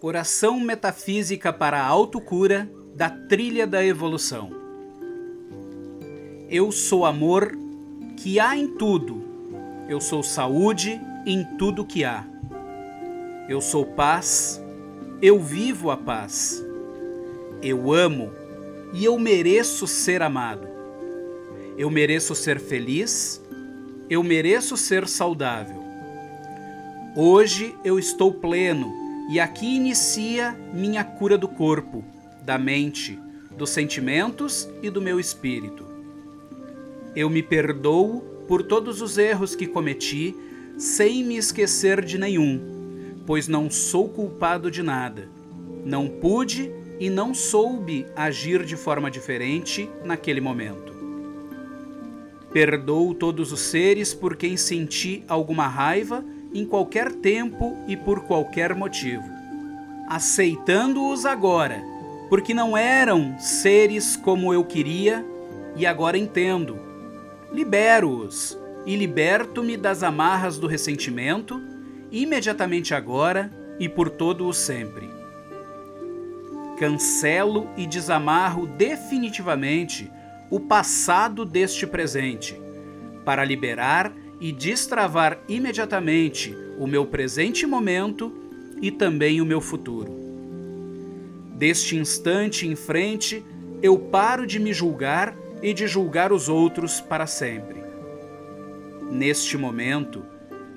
Oração metafísica para a autocura da trilha da evolução. Eu sou amor que há em tudo. Eu sou saúde em tudo que há. Eu sou paz. Eu vivo a paz. Eu amo e eu mereço ser amado. Eu mereço ser feliz. Eu mereço ser saudável. Hoje eu estou pleno e aqui inicia minha cura do corpo, da mente, dos sentimentos e do meu espírito. Eu me perdoo por todos os erros que cometi, sem me esquecer de nenhum, pois não sou culpado de nada. Não pude e não soube agir de forma diferente naquele momento. Perdoo todos os seres por quem senti alguma raiva em qualquer tempo e por qualquer motivo, aceitando-os agora, porque não eram seres como eu queria e agora entendo. Libero-os e liberto-me das amarras do ressentimento imediatamente agora e por todo o sempre. Cancelo e desamarro definitivamente o passado deste presente, para liberar e destravar imediatamente o meu presente momento e também o meu futuro. Deste instante em frente, eu paro de me julgar e de julgar os outros para sempre. Neste momento,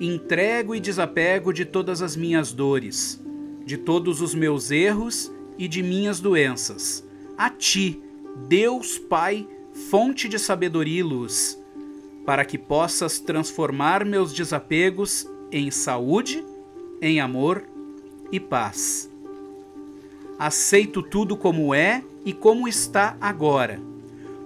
entrego e desapego de todas as minhas dores, de todos os meus erros e de minhas doenças, a Ti, Deus Pai, fonte de sabedoria e luz para que possas transformar meus desapegos em saúde, em amor e paz. Aceito tudo como é e como está agora,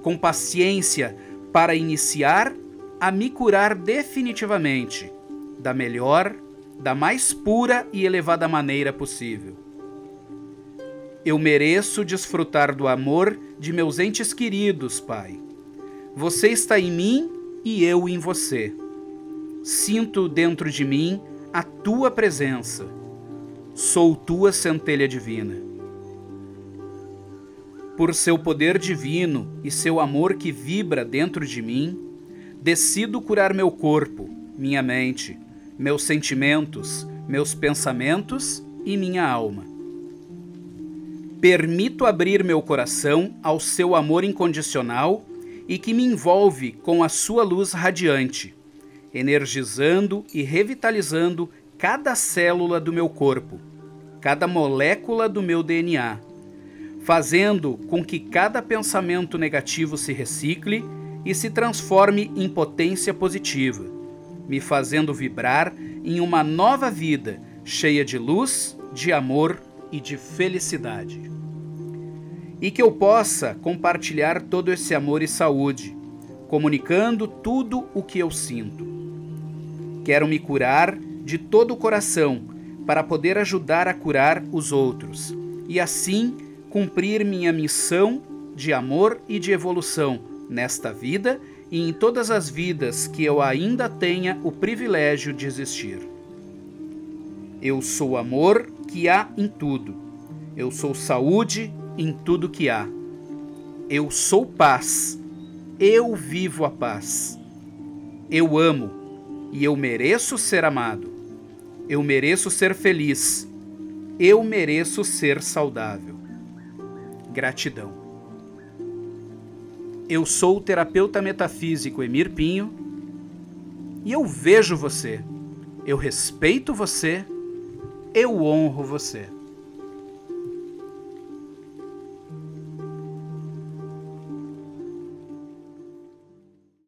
com paciência para iniciar a me curar definitivamente, da melhor, da mais pura e elevada maneira possível. Eu mereço desfrutar do amor de meus entes queridos, Pai. Você está em mim e eu em você. Sinto dentro de mim a tua presença. Sou tua centelha divina. Por seu poder divino e seu amor que vibra dentro de mim, decido curar meu corpo, minha mente, meus sentimentos, meus pensamentos e minha alma. Permito abrir meu coração ao seu amor incondicional e que me envolve com a sua luz radiante, energizando e revitalizando cada célula do meu corpo, cada molécula do meu DNA, fazendo com que cada pensamento negativo se recicle e se transforme em potência positiva, me fazendo vibrar em uma nova vida cheia de luz, de amor e de felicidade e que eu possa compartilhar todo esse amor e saúde, comunicando tudo o que eu sinto. Quero me curar de todo o coração para poder ajudar a curar os outros e assim cumprir minha missão de amor e de evolução nesta vida e em todas as vidas que eu ainda tenha o privilégio de existir. Eu sou amor que há em tudo. Eu sou saúde em tudo que há. Eu sou paz, eu vivo a paz. Eu amo e eu mereço ser amado. Eu mereço ser feliz. Eu mereço ser saudável. Gratidão. Eu sou o terapeuta metafísico Emir Pinho e eu vejo você, eu respeito você, eu honro você.